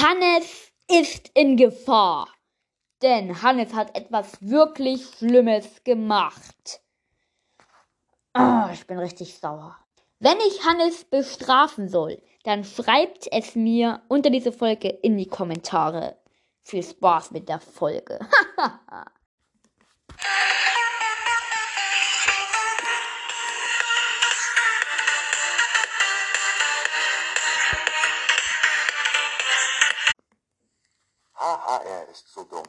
Hannes ist in Gefahr. Denn Hannes hat etwas wirklich Schlimmes gemacht. Oh, ich bin richtig sauer. Wenn ich Hannes bestrafen soll, dann schreibt es mir unter diese Folge in die Kommentare. Viel Spaß mit der Folge. Haha, er ist so dumm.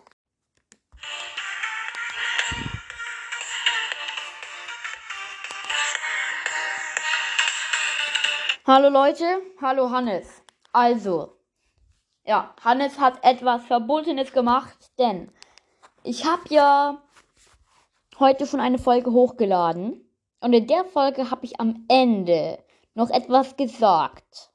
Hallo Leute, hallo Hannes. Also, ja, Hannes hat etwas Verbotenes gemacht, denn ich habe ja heute schon eine Folge hochgeladen und in der Folge habe ich am Ende noch etwas gesagt.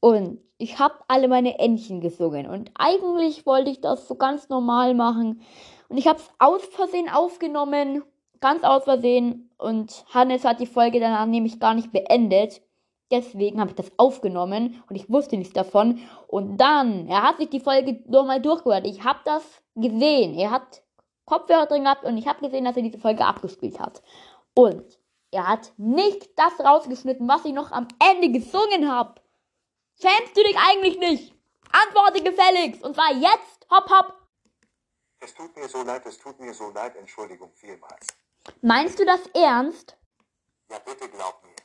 Und ich habe alle meine Entchen gesungen und eigentlich wollte ich das so ganz normal machen und ich habe es aus Versehen aufgenommen ganz aus Versehen und Hannes hat die Folge danach nämlich gar nicht beendet. Deswegen habe ich das aufgenommen und ich wusste nichts davon. Und dann, er hat sich die Folge nochmal durchgehört. Ich habe das gesehen. Er hat Kopfhörer drin gehabt und ich habe gesehen, dass er diese Folge abgespielt hat. Und er hat nicht das rausgeschnitten, was ich noch am Ende gesungen habe. Schämst du dich eigentlich nicht? Antworte gefälligst. Und zwar jetzt. Hopp, hopp. Es tut mir so leid, es tut mir so leid, Entschuldigung vielmals. Meinst du das ernst? Ja, bitte glaub mir.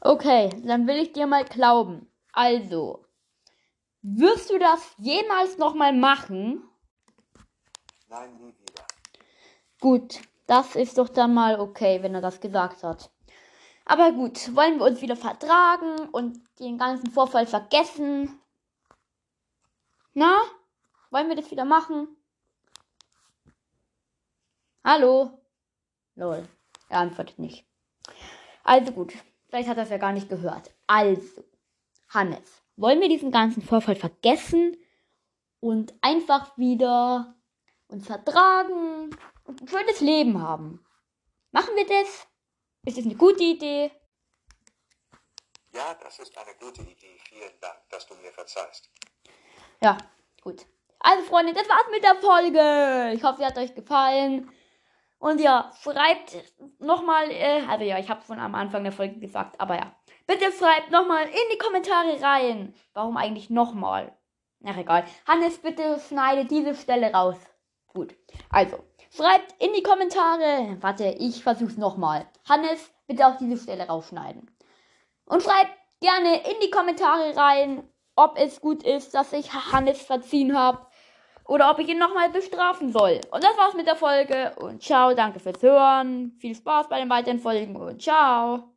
Okay, dann will ich dir mal glauben. Also, wirst du das jemals nochmal machen? Nein, nie wieder. Gut, das ist doch dann mal okay, wenn er das gesagt hat. Aber gut, wollen wir uns wieder vertragen und den ganzen Vorfall vergessen? Na, wollen wir das wieder machen? Hallo? Lol, er antwortet nicht. Also gut, vielleicht hat er es ja gar nicht gehört. Also, Hannes, wollen wir diesen ganzen Vorfall vergessen und einfach wieder uns vertragen und ein schönes Leben haben? Machen wir das? Ist das eine gute Idee? Ja, das ist eine gute Idee. Vielen Dank, dass du mir verzeihst. Ja, gut. Also Freunde, das war's mit der Folge. Ich hoffe, sie hat euch gefallen. Und ja, schreibt nochmal, äh, also ja, ich habe von am Anfang der Folge gesagt, aber ja. Bitte schreibt nochmal in die Kommentare rein. Warum eigentlich nochmal? Ach egal. Hannes, bitte schneide diese Stelle raus. Gut. Also, schreibt in die Kommentare. Warte, ich versuch's nochmal. Hannes, bitte auch diese Stelle rausschneiden. Und schreibt gerne in die Kommentare rein, ob es gut ist, dass ich Hannes verziehen habe oder ob ich ihn nochmal bestrafen soll. Und das war's mit der Folge und ciao, danke fürs Hören. Viel Spaß bei den weiteren Folgen und ciao.